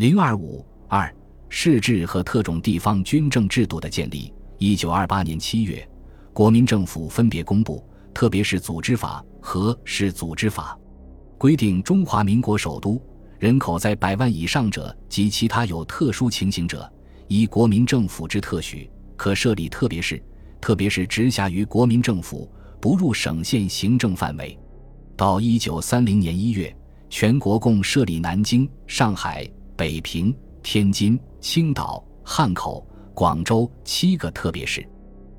零二五二市制和特种地方军政制度的建立。一九二八年七月，国民政府分别公布，特别是组织法和市组织法，规定中华民国首都人口在百万以上者及其他有特殊情形者，依国民政府之特许，可设立特别市，特别是直辖于国民政府，不入省县行政范围。到一九三零年一月，全国共设立南京、上海。北平、天津、青岛、汉口、广州七个特别市。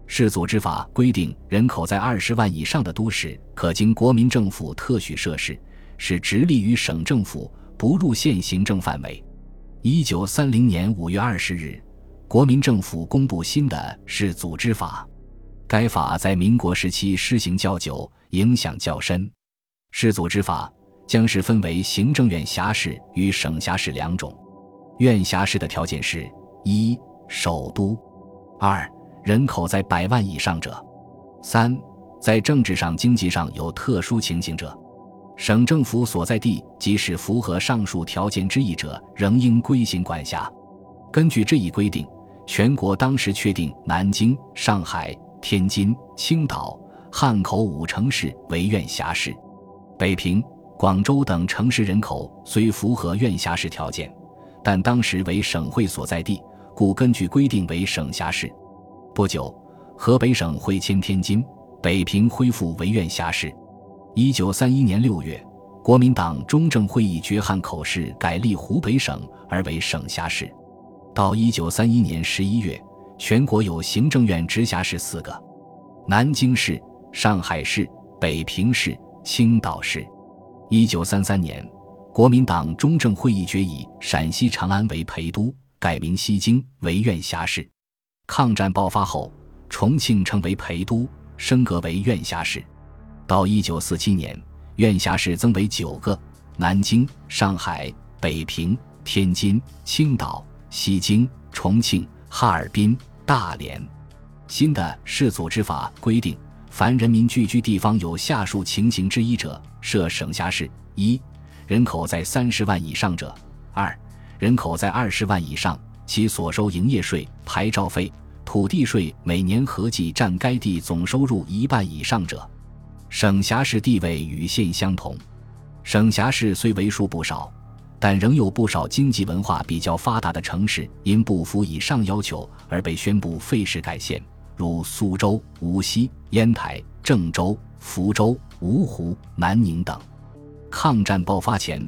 市组织法规定，人口在二十万以上的都市，可经国民政府特许设市，是直隶于省政府，不入县行政范围。一九三零年五月二十日，国民政府公布新的市组织法。该法在民国时期施行较久，影响较深。市组织法。将是分为行政院辖市与省辖市两种。院辖市的条件是：一、首都；二、人口在百万以上者；三、在政治上、经济上有特殊情形者。省政府所在地即使符合上述条件之一者，仍应归行管辖。根据这一规定，全国当时确定南京、上海、天津、青岛、汉口五城市为院辖市，北平。广州等城市人口虽符合院辖市条件，但当时为省会所在地，故根据规定为省辖市。不久，河北省会迁天津，北平恢复为院辖市。一九三一年六月，国民党中正会议决汉口市改立湖北省而为省辖市。到一九三一年十一月，全国有行政院直辖市四个：南京市、上海市、北平市、青岛市。一九三三年，国民党中正会议决议陕西长安为陪都，改名西京为院辖市。抗战爆发后，重庆成为陪都，升格为院辖市。到一九四七年，院辖市增为九个：南京、上海、北平、天津、青岛、西京、重庆、哈尔滨、大连。新的市组织法规定。凡人民聚居地方有下述情形之一者，设省辖市：一、人口在三十万以上者；二、人口在二十万以上，其所收营业税、牌照费、土地税每年合计占该地总收入一半以上者。省辖市地位与县相同。省辖市虽为数不少，但仍有不少经济文化比较发达的城市因不符以上要求而被宣布废市改县。如苏州、无锡、烟台、郑州、福州、芜湖、南宁等。抗战爆发前，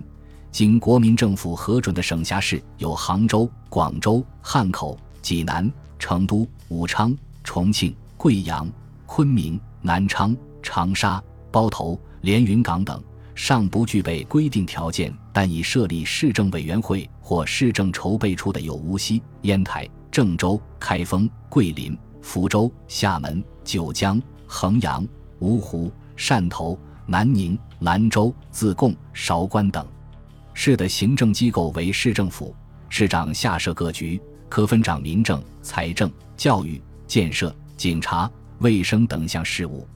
经国民政府核准的省辖市有杭州、广州、汉口、济南、成都、武昌、重庆、贵阳、昆明、南昌、长沙、包头、连云港等，尚不具备规定条件，但已设立市政委员会或市政筹备处的有无锡、烟台、郑州、开封、桂林。福州、厦门、九江、衡阳、芜湖、汕头、南宁、兰州、自贡、韶关等。市的行政机构为市政府，市长下设各局，科分掌民政、财政、教育、建设、警察、卫生等项事务。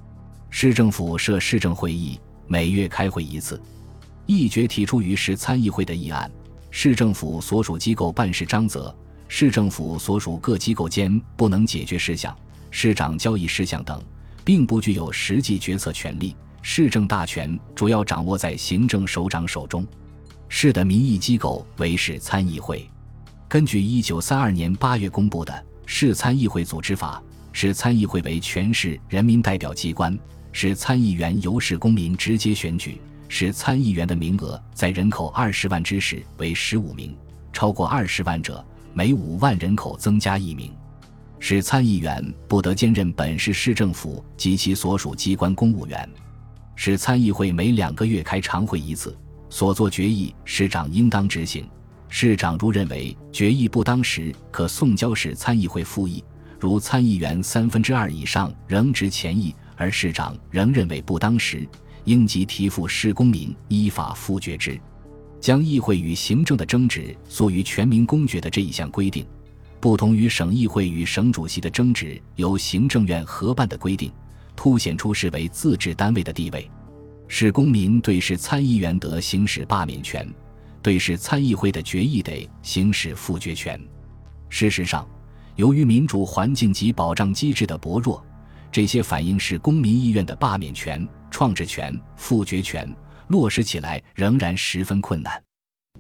市政府设市政会议，每月开会一次。议决提出于市参议会的议案，市政府所属机构办事章则。市政府所属各机构间不能解决事项、市长交易事项等，并不具有实际决策权利。市政大权主要掌握在行政首长手中。市的民意机构为市参议会。根据一九三二年八月公布的《市参议会组织法》，市参议会为全市人民代表机关，市参议员由市公民直接选举。市参议员的名额在人口二十万之时为十五名，超过二十万者。每五万人口增加一名，市参议员不得兼任本市市政府及其所属机关公务员。市参议会每两个月开常会一次，所作决议市长应当执行。市长如认为决议不当时，可送交市参议会复议。如参议员三分之二以上仍执前议，而市长仍认为不当时，应即提付市公民依法复决之。将议会与行政的争执诉于全民公决的这一项规定，不同于省议会与省主席的争执由行政院合办的规定，凸显出市为自治单位的地位。市公民对市参议员得行使罢免权，对市参议会的决议得行使复决权。事实上，由于民主环境及保障机制的薄弱，这些反映是公民意愿的罢免权、创制权、复决权落实起来仍然十分困难。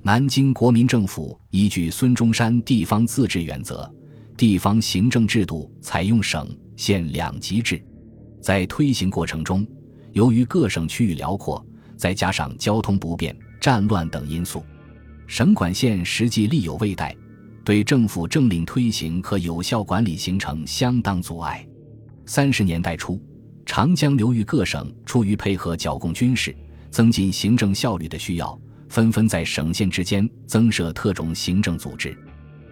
南京国民政府依据孙中山地方自治原则，地方行政制度采用省县两级制，在推行过程中，由于各省区域辽阔，再加上交通不便、战乱等因素，省管县实际力有未逮，对政府政令推行和有效管理形成相当阻碍。三十年代初，长江流域各省出于配合剿共军事、增进行政效率的需要。纷纷在省县之间增设特种行政组织。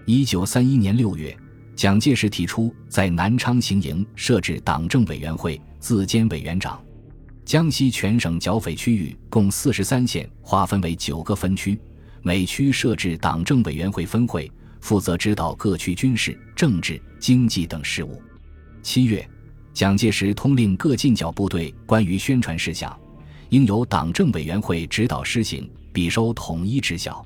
一九三一年六月，蒋介石提出在南昌行营设置党政委员会，自兼委员长。江西全省剿匪区域共四十三县，划分为九个分区，每区设置党政委员会分会，负责指导各区军事、政治、经济等事务。七月，蒋介石通令各进剿部队关于宣传事项，应由党政委员会指导施行。比收统一知晓，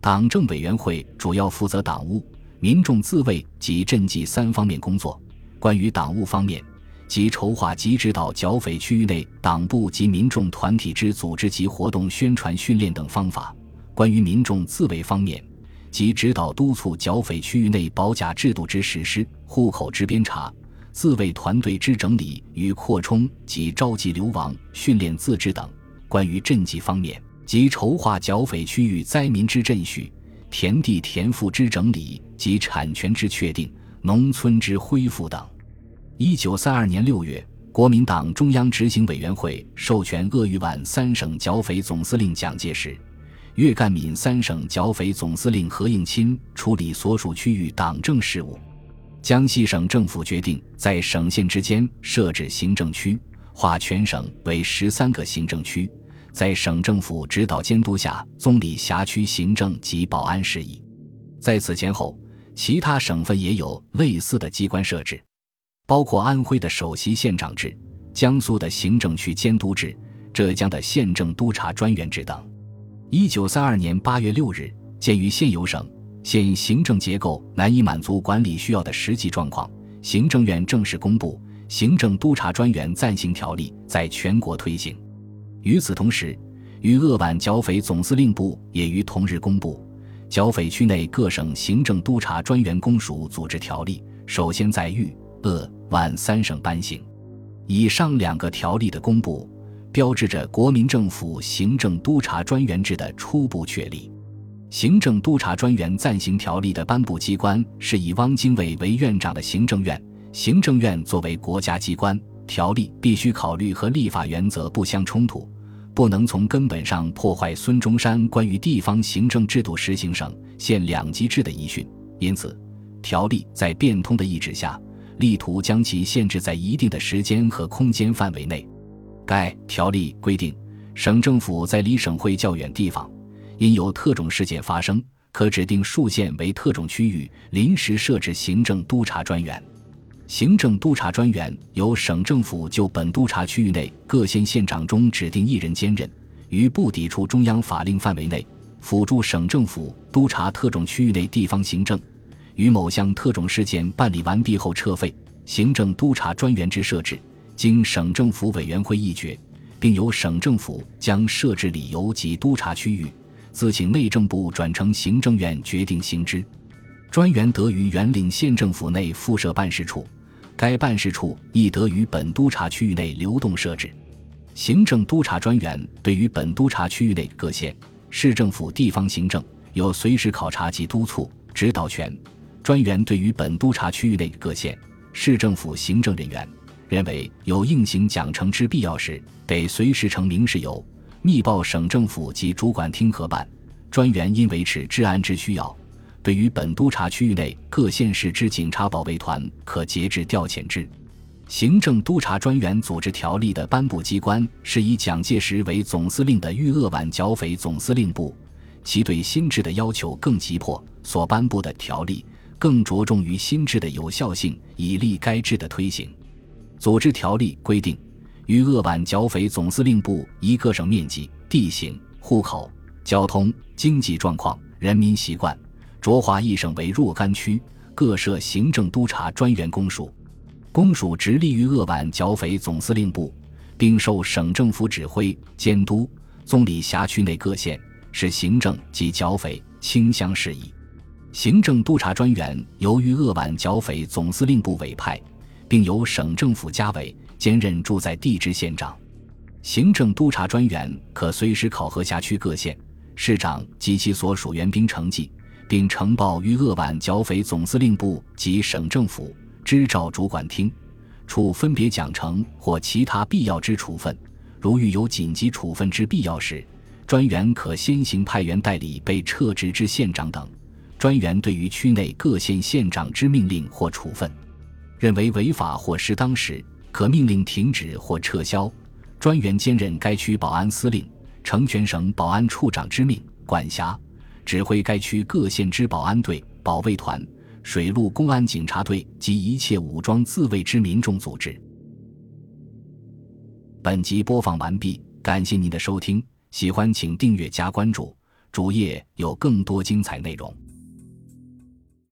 党政委员会主要负责党务、民众自卫及赈济三方面工作。关于党务方面，即筹划及指导剿匪区域内党部及民众团体之组织及活动宣传训练等方法；关于民众自卫方面，即指导督促剿匪区域内保甲制度之实施、户口之编查、自卫团队之整理与扩充及召集流亡、训练自治等；关于赈济方面，及筹划剿匪区域灾民之赈恤、田地田赋之整理及产权之确定、农村之恢复等。一九三二年六月，国民党中央执行委员会授权鄂豫皖三省剿匪总司令蒋介石、粤赣闽三省剿匪总司令何应钦处理所属区域党政事务。江西省政府决定在省县之间设置行政区，划全省为十三个行政区。在省政府指导监督下，总理辖区行政及保安事宜。在此前后，其他省份也有类似的机关设置，包括安徽的首席县长制、江苏的行政区监督制、浙江的县政督察专员制等。一九三二年八月六日，鉴于现有省县行政结构难以满足管理需要的实际状况，行政院正式公布《行政督察专员暂行条例》，在全国推行。与此同时，与鄂皖剿匪总司令部也于同日公布《剿匪区内各省行政督察专员公署组织条例》，首先在豫、鄂、皖三省颁行。以上两个条例的公布，标志着国民政府行政督察专员制的初步确立。行政督察专员暂行条例的颁布机关是以汪精卫为院长的行政院，行政院作为国家机关。条例必须考虑和立法原则不相冲突，不能从根本上破坏孙中山关于地方行政制度实行省县两级制的遗训。因此，条例在变通的意志下，力图将其限制在一定的时间和空间范围内。该条例规定，省政府在离省会较远地方，因有特种事件发生，可指定数县为特种区域，临时设置行政督察专员。行政督察专员由省政府就本督察区域内各县县长中指定一人兼任，于不抵触中央法令范围内，辅助省政府督察特种区域内地方行政。于某项特种事件办理完毕后撤废。行政督察专员之设置，经省政府委员会议决，并由省政府将设置理由及督察区域，自请内政部转呈行政院决定行之。专员得于原领县政府内附设办事处。该办事处亦得于本督察区域内流动设置。行政督察专员对于本督察区域内各县市政府地方行政有随时考察及督促指导权。专员对于本督察区域内各县市政府行政人员，认为有应行奖惩之必要时，得随时呈明示由，密报省政府及主管厅核办。专员因维持治安之需要。对于本督察区域内各县市之警察保卫团，可节制调遣之。行政督察专员组织条例的颁布机关是以蒋介石为总司令的豫鄂皖剿匪总司令部，其对新制的要求更急迫，所颁布的条例更着重于新制的有效性，以利该制的推行。组织条例规定，豫鄂皖剿匪总司令部依各省面积、地形、户口、交通、经济状况、人民习惯，浊化一省为若干区，各设行政督察专员公署。公署直隶于鄂皖剿匪总司令部，并受省政府指挥监督。总理辖区内各县是行政及剿匪清乡事宜。行政督察专员由于鄂皖剿匪总司令部委派，并由省政府加委兼任驻在地之县长。行政督察专员可随时考核辖区各县市长及其所属援兵成绩，并呈报于鄂皖剿匪总司令部及省政府。支照主管厅，处分别奖惩或其他必要之处分。如遇有紧急处分之必要时，专员可先行派员代理被撤职之县长等。专员对于区内各县县长之命令或处分，认为违法或失当时，可命令停止或撤销。专员兼任该区保安司令、成全省保安处长之命，管辖、指挥该区各县之保安队、保卫团。水陆公安警察队及一切武装自卫之民众组织。本集播放完毕，感谢您的收听，喜欢请订阅加关注，主页有更多精彩内容。